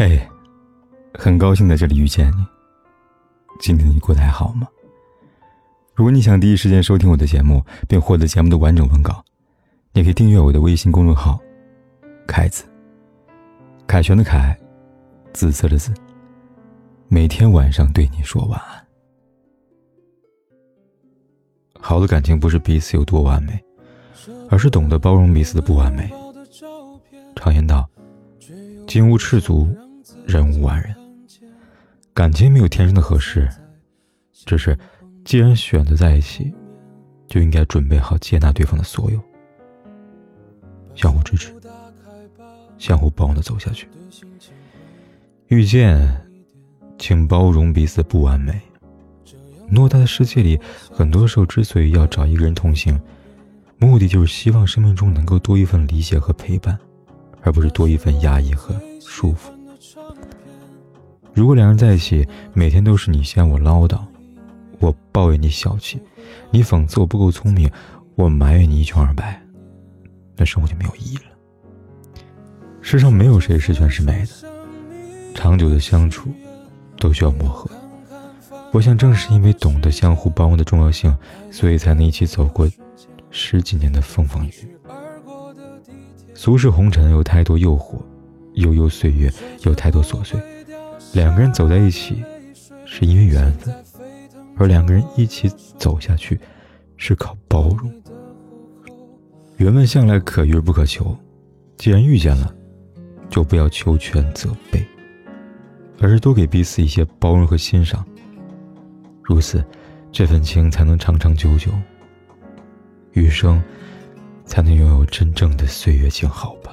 嘿，很高兴在这里遇见你。今天你过得还好吗？如果你想第一时间收听我的节目，并获得节目的完整文稿，你可以订阅我的微信公众号“凯子”。凯旋的凯，紫色的紫。每天晚上对你说晚安。好的感情不是彼此有多完美，而是懂得包容彼此的不完美。常言道：“金屋赤足，人无完人。”感情没有天生的合适，只是既然选择在一起，就应该准备好接纳对方的所有，相互支持，相互包容的走下去。遇见，请包容彼此的不完美。偌大的世界里，很多时候之所以要找一个人同行，目的就是希望生命中能够多一份理解和陪伴，而不是多一份压抑和束缚。如果两人在一起，每天都是你嫌我唠叨，我抱怨你小气，你讽刺我不够聪明，我埋怨你一穷二白，那生活就没有意义了。世上没有谁十全十美的，长久的相处都需要磨合。我想，正是因为懂得相互包容的重要性，所以才能一起走过十几年的风风雨雨。俗世红尘有太多诱惑，悠悠岁月有太多琐碎。两个人走在一起，是因为缘分；而两个人一起走下去，是靠包容。缘分向来可遇而不可求，既然遇见了，就不要求全责备，而是多给彼此一些包容和欣赏。如此，这份情才能长长久久，余生才能拥有真正的岁月静好吧。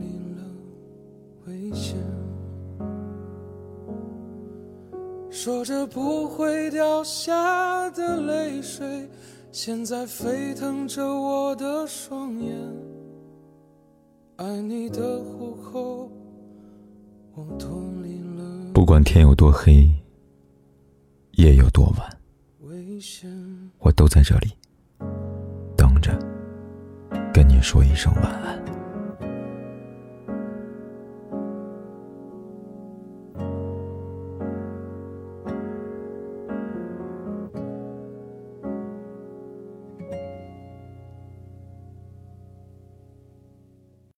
了危险。说着不会掉下的泪水。现在沸腾着我的双眼，爱你的虎口，我脱离了。不管天有多黑，夜有多晚，我都在这里等着，跟你说一声晚安。